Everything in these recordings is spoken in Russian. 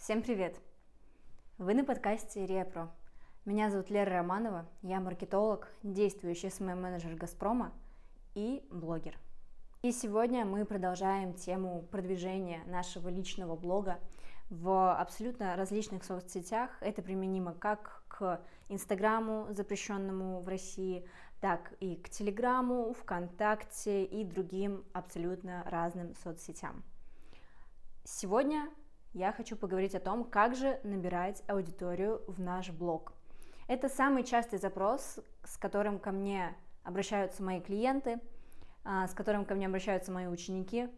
Всем привет! Вы на подкасте Репро. Меня зовут Лера Романова, я маркетолог, действующий СММ-менеджер Газпрома и блогер. И сегодня мы продолжаем тему продвижения нашего личного блога в абсолютно различных соцсетях. Это применимо как к Инстаграму, запрещенному в России, так и к Телеграму, ВКонтакте и другим абсолютно разным соцсетям. Сегодня я хочу поговорить о том, как же набирать аудиторию в наш блог. Это самый частый запрос, с которым ко мне обращаются мои клиенты, а, с которым ко мне обращаются мои ученики.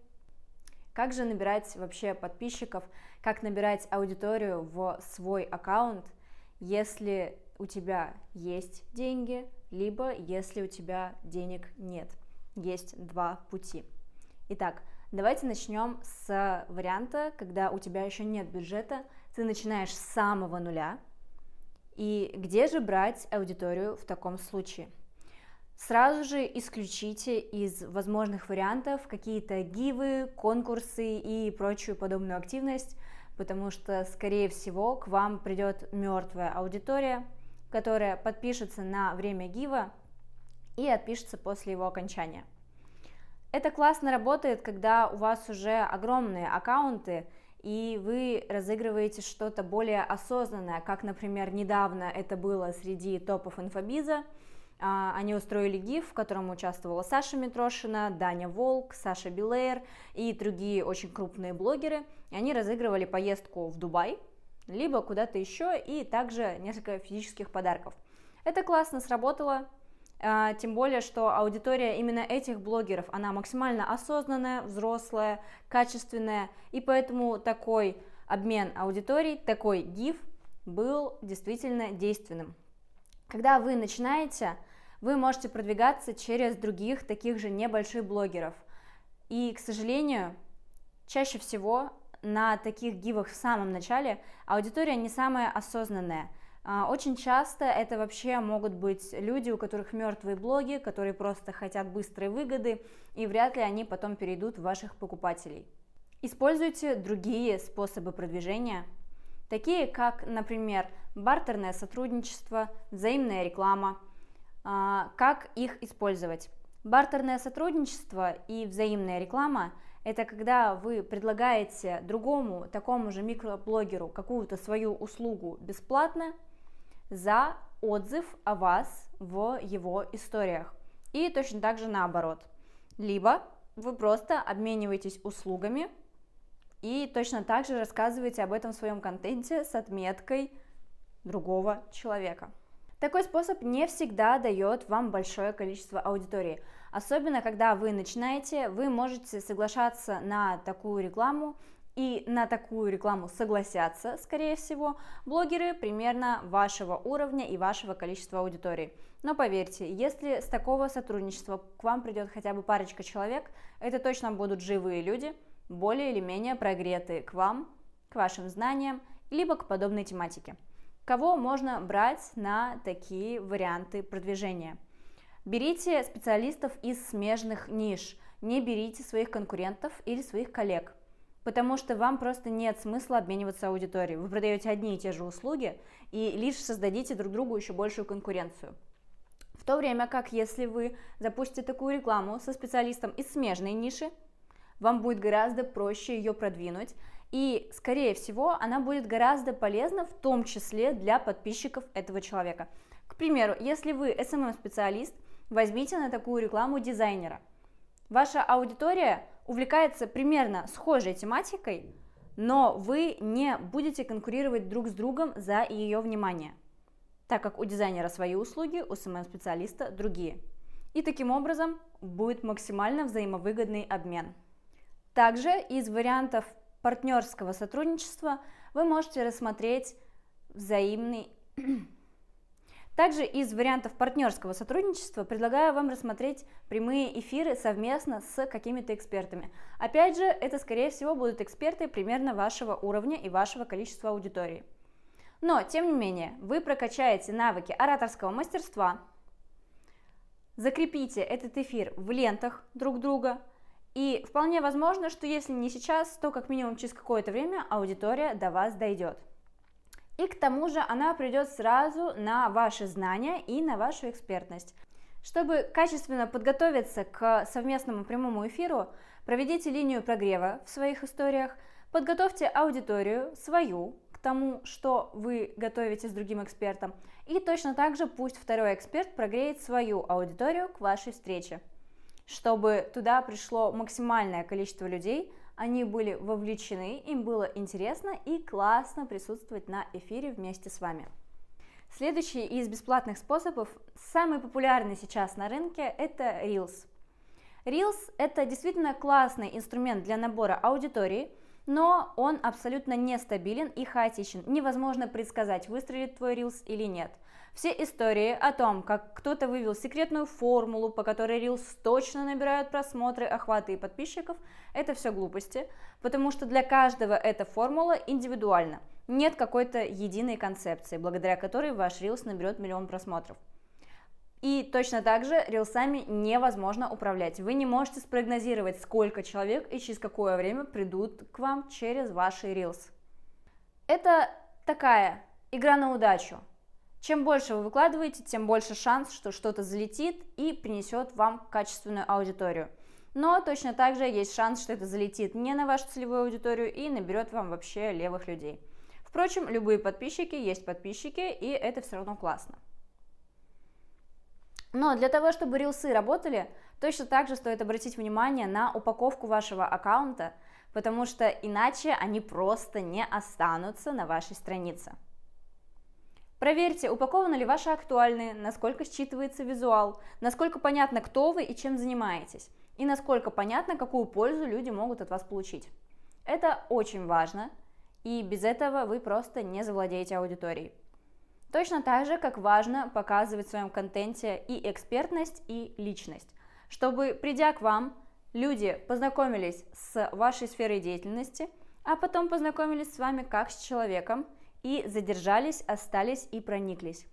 Как же набирать вообще подписчиков, как набирать аудиторию в свой аккаунт, если у тебя есть деньги, либо если у тебя денег нет. Есть два пути. Итак, Давайте начнем с варианта, когда у тебя еще нет бюджета, ты начинаешь с самого нуля. И где же брать аудиторию в таком случае? Сразу же исключите из возможных вариантов какие-то гивы, конкурсы и прочую подобную активность, потому что, скорее всего, к вам придет мертвая аудитория, которая подпишется на время гива и отпишется после его окончания. Это классно работает, когда у вас уже огромные аккаунты, и вы разыгрываете что-то более осознанное, как, например, недавно это было среди топов инфобиза. А, они устроили гиф, в котором участвовала Саша Митрошина, Даня Волк, Саша Билейр и другие очень крупные блогеры. И они разыгрывали поездку в Дубай, либо куда-то еще, и также несколько физических подарков. Это классно сработало, тем более, что аудитория именно этих блогеров, она максимально осознанная, взрослая, качественная, и поэтому такой обмен аудиторий, такой гиф был действительно действенным. Когда вы начинаете, вы можете продвигаться через других таких же небольших блогеров. И, к сожалению, чаще всего на таких гивах в самом начале аудитория не самая осознанная – а, очень часто это вообще могут быть люди, у которых мертвые блоги, которые просто хотят быстрой выгоды, и вряд ли они потом перейдут в ваших покупателей. Используйте другие способы продвижения, такие как, например, бартерное сотрудничество, взаимная реклама. А, как их использовать? Бартерное сотрудничество и взаимная реклама – это когда вы предлагаете другому такому же микроблогеру какую-то свою услугу бесплатно – за отзыв о вас в его историях. И точно так же наоборот. Либо вы просто обмениваетесь услугами и точно так же рассказываете об этом в своем контенте с отметкой другого человека. Такой способ не всегда дает вам большое количество аудитории. Особенно, когда вы начинаете, вы можете соглашаться на такую рекламу и на такую рекламу согласятся, скорее всего, блогеры примерно вашего уровня и вашего количества аудитории. Но поверьте, если с такого сотрудничества к вам придет хотя бы парочка человек, это точно будут живые люди, более или менее прогретые к вам, к вашим знаниям, либо к подобной тематике. Кого можно брать на такие варианты продвижения? Берите специалистов из смежных ниш, не берите своих конкурентов или своих коллег – потому что вам просто нет смысла обмениваться аудиторией. Вы продаете одни и те же услуги и лишь создадите друг другу еще большую конкуренцию. В то время как если вы запустите такую рекламу со специалистом из смежной ниши, вам будет гораздо проще ее продвинуть, и, скорее всего, она будет гораздо полезна, в том числе для подписчиков этого человека. К примеру, если вы SMM-специалист, возьмите на такую рекламу дизайнера. Ваша аудитория увлекается примерно схожей тематикой, но вы не будете конкурировать друг с другом за ее внимание, так как у дизайнера свои услуги, у SMM-специалиста другие. И таким образом будет максимально взаимовыгодный обмен. Также из вариантов партнерского сотрудничества вы можете рассмотреть взаимный также из вариантов партнерского сотрудничества предлагаю вам рассмотреть прямые эфиры совместно с какими-то экспертами. Опять же, это скорее всего будут эксперты примерно вашего уровня и вашего количества аудитории. Но, тем не менее, вы прокачаете навыки ораторского мастерства, закрепите этот эфир в лентах друг друга И вполне возможно, что если не сейчас, то как минимум через какое-то время аудитория до вас дойдет. И к тому же она придет сразу на ваши знания и на вашу экспертность. Чтобы качественно подготовиться к совместному прямому эфиру, проведите линию прогрева в своих историях, подготовьте аудиторию свою к тому, что вы готовите с другим экспертом, и точно так же пусть второй эксперт прогреет свою аудиторию к вашей встрече чтобы туда пришло максимальное количество людей, они были вовлечены, им было интересно и классно присутствовать на эфире вместе с вами. Следующий из бесплатных способов, самый популярный сейчас на рынке, это Reels. Reels – это действительно классный инструмент для набора аудитории, но он абсолютно нестабилен и хаотичен. Невозможно предсказать, выстрелит твой Reels или нет. Все истории о том, как кто-то вывел секретную формулу, по которой Reels точно набирают просмотры, охваты и подписчиков, это все глупости, потому что для каждого эта формула индивидуальна. Нет какой-то единой концепции, благодаря которой ваш Reels наберет миллион просмотров. И точно так же рилсами невозможно управлять. Вы не можете спрогнозировать, сколько человек и через какое время придут к вам через ваши рилс. Это такая игра на удачу. Чем больше вы выкладываете, тем больше шанс, что что-то залетит и принесет вам качественную аудиторию. Но точно так же есть шанс, что это залетит не на вашу целевую аудиторию и наберет вам вообще левых людей. Впрочем, любые подписчики есть подписчики, и это все равно классно. Но для того, чтобы рилсы работали, точно так же стоит обратить внимание на упаковку вашего аккаунта, потому что иначе они просто не останутся на вашей странице. Проверьте, упакованы ли ваши актуальные, насколько считывается визуал, насколько понятно, кто вы и чем занимаетесь, и насколько понятно, какую пользу люди могут от вас получить. Это очень важно, и без этого вы просто не завладеете аудиторией. Точно так же, как важно показывать в своем контенте и экспертность, и личность, чтобы, придя к вам, люди познакомились с вашей сферой деятельности, а потом познакомились с вами как с человеком – и задержались, остались и прониклись.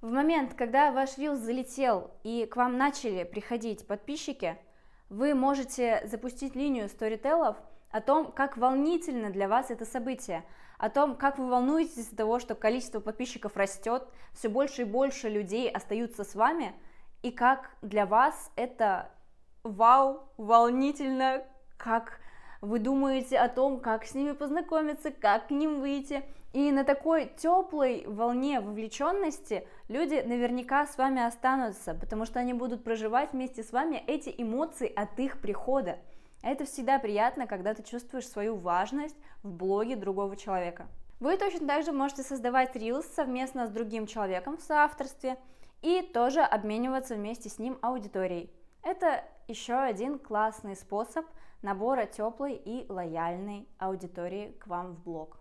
В момент, когда ваш рилс залетел и к вам начали приходить подписчики, вы можете запустить линию сторителлов о том, как волнительно для вас это событие, о том, как вы волнуетесь из-за того, что количество подписчиков растет, все больше и больше людей остаются с вами, и как для вас это вау, волнительно, как вы думаете о том, как с ними познакомиться, как к ним выйти. И на такой теплой волне вовлеченности люди наверняка с вами останутся, потому что они будут проживать вместе с вами эти эмоции от их прихода. Это всегда приятно, когда ты чувствуешь свою важность в блоге другого человека. Вы точно так же можете создавать Reels совместно с другим человеком в соавторстве и тоже обмениваться вместе с ним аудиторией. Это еще один классный способ набора теплой и лояльной аудитории к вам в блог.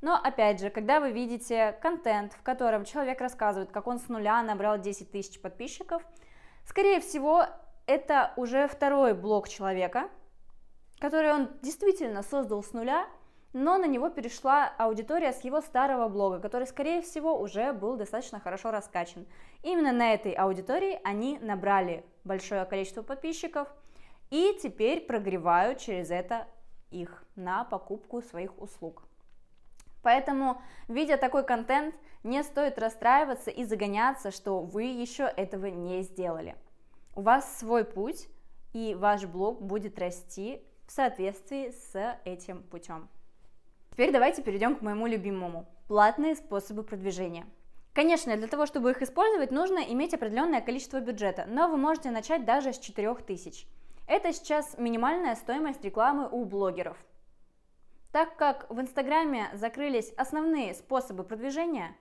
Но опять же, когда вы видите контент, в котором человек рассказывает, как он с нуля набрал 10 тысяч подписчиков, скорее всего, это уже второй блог человека, который он действительно создал с нуля, но на него перешла аудитория с его старого блога, который, скорее всего, уже был достаточно хорошо раскачан. Именно на этой аудитории они набрали большое количество подписчиков и теперь прогревают через это их на покупку своих услуг. Поэтому, видя такой контент, не стоит расстраиваться и загоняться, что вы еще этого не сделали. У вас свой путь, и ваш блог будет расти в соответствии с этим путем. Теперь давайте перейдем к моему любимому – платные способы продвижения. Конечно, для того, чтобы их использовать, нужно иметь определенное количество бюджета, но вы можете начать даже с 4000. Это сейчас минимальная стоимость рекламы у блогеров. Так как в Инстаграме закрылись основные способы продвижения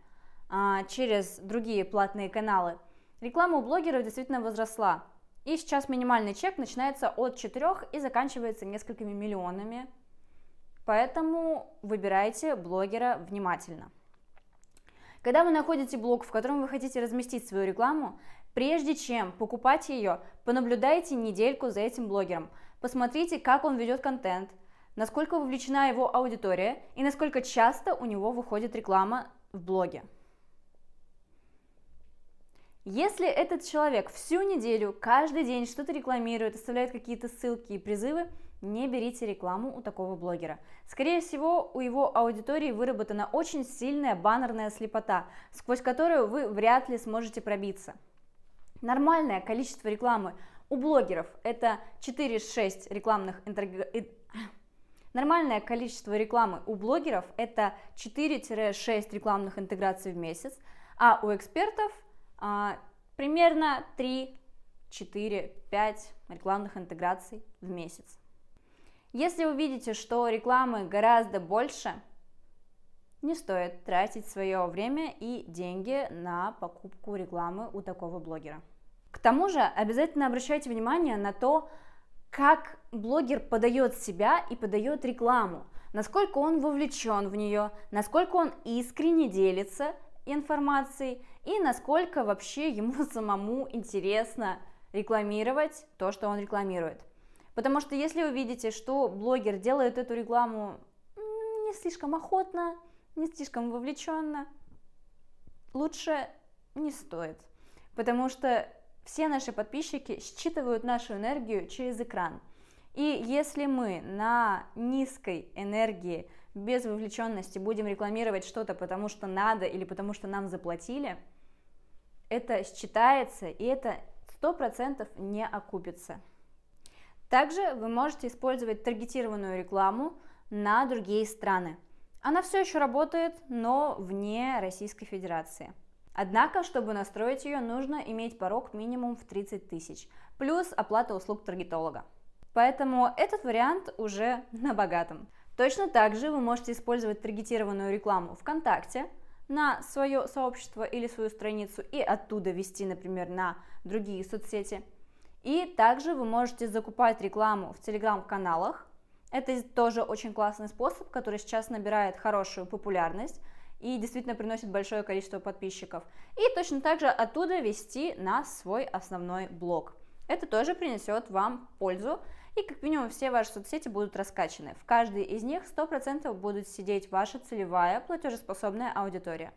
а, через другие платные каналы, реклама у блогеров действительно возросла. И сейчас минимальный чек начинается от 4 и заканчивается несколькими миллионами Поэтому выбирайте блогера внимательно. Когда вы находите блог, в котором вы хотите разместить свою рекламу, прежде чем покупать ее, понаблюдайте недельку за этим блогером. Посмотрите, как он ведет контент, насколько вовлечена его аудитория и насколько часто у него выходит реклама в блоге. Если этот человек всю неделю, каждый день что-то рекламирует, оставляет какие-то ссылки и призывы, не берите рекламу у такого блогера. Скорее всего, у его аудитории выработана очень сильная баннерная слепота, сквозь которую вы вряд ли сможете пробиться. Нормальное количество рекламы у блогеров это 4-6 рекламных интерг... Нормальное количество рекламы у блогеров это 4-6 рекламных интеграций в месяц, а у экспертов а, примерно 3, 4, 5 рекламных интеграций в месяц. Если вы видите, что рекламы гораздо больше, не стоит тратить свое время и деньги на покупку рекламы у такого блогера. К тому же обязательно обращайте внимание на то, как блогер подает себя и подает рекламу, насколько он вовлечен в нее, насколько он искренне делится информацией и насколько вообще ему самому интересно рекламировать то, что он рекламирует. Потому что если вы видите, что блогер делает эту рекламу не слишком охотно, не слишком вовлеченно, лучше не стоит. Потому что все наши подписчики считывают нашу энергию через экран. И если мы на низкой энергии, без вовлеченности будем рекламировать что-то, потому что надо или потому что нам заплатили, это считается, и это 100% не окупится. Также вы можете использовать таргетированную рекламу на другие страны. Она все еще работает, но вне Российской Федерации. Однако, чтобы настроить ее, нужно иметь порог минимум в 30 тысяч, плюс оплата услуг таргетолога. Поэтому этот вариант уже на богатом. Точно так же вы можете использовать таргетированную рекламу ВКонтакте на свое сообщество или свою страницу и оттуда вести, например, на другие соцсети – и также вы можете закупать рекламу в телеграм-каналах. Это тоже очень классный способ, который сейчас набирает хорошую популярность и действительно приносит большое количество подписчиков. И точно так же оттуда вести на свой основной блог. Это тоже принесет вам пользу, и как минимум все ваши соцсети будут раскачаны. В каждой из них 100% будет сидеть ваша целевая платежеспособная аудитория.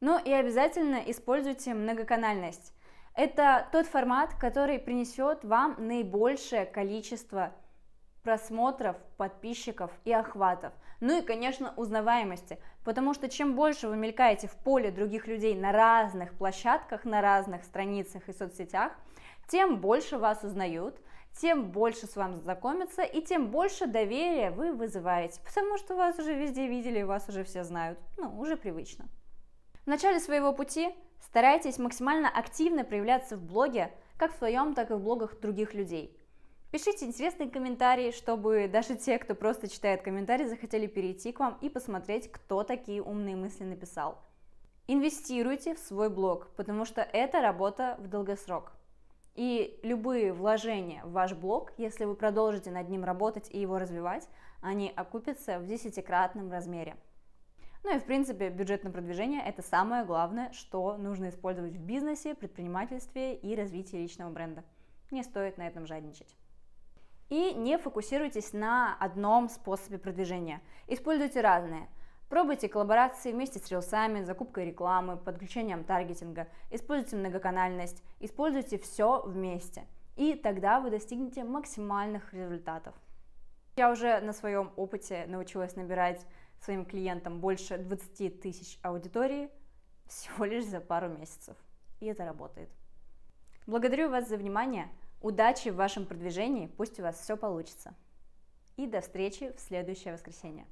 Ну и обязательно используйте многоканальность. Это тот формат, который принесет вам наибольшее количество просмотров, подписчиков и охватов. Ну и, конечно, узнаваемости, потому что чем больше вы мелькаете в поле других людей на разных площадках, на разных страницах и соцсетях, тем больше вас узнают, тем больше с вами знакомятся и тем больше доверия вы вызываете, потому что вас уже везде видели, вас уже все знают, ну, уже привычно. В начале своего пути Старайтесь максимально активно проявляться в блоге, как в своем, так и в блогах других людей. Пишите интересные комментарии, чтобы даже те, кто просто читает комментарии, захотели перейти к вам и посмотреть, кто такие умные мысли написал. Инвестируйте в свой блог, потому что это работа в долгосрок. И любые вложения в ваш блог, если вы продолжите над ним работать и его развивать, они окупятся в десятикратном размере. Ну и, в принципе, бюджет на продвижение – это самое главное, что нужно использовать в бизнесе, предпринимательстве и развитии личного бренда. Не стоит на этом жадничать. И не фокусируйтесь на одном способе продвижения. Используйте разные. Пробуйте коллаборации вместе с рилсами, закупкой рекламы, подключением таргетинга, используйте многоканальность, используйте все вместе. И тогда вы достигнете максимальных результатов. Я уже на своем опыте научилась набирать своим клиентам больше 20 тысяч аудитории всего лишь за пару месяцев. И это работает. Благодарю вас за внимание. Удачи в вашем продвижении. Пусть у вас все получится. И до встречи в следующее воскресенье.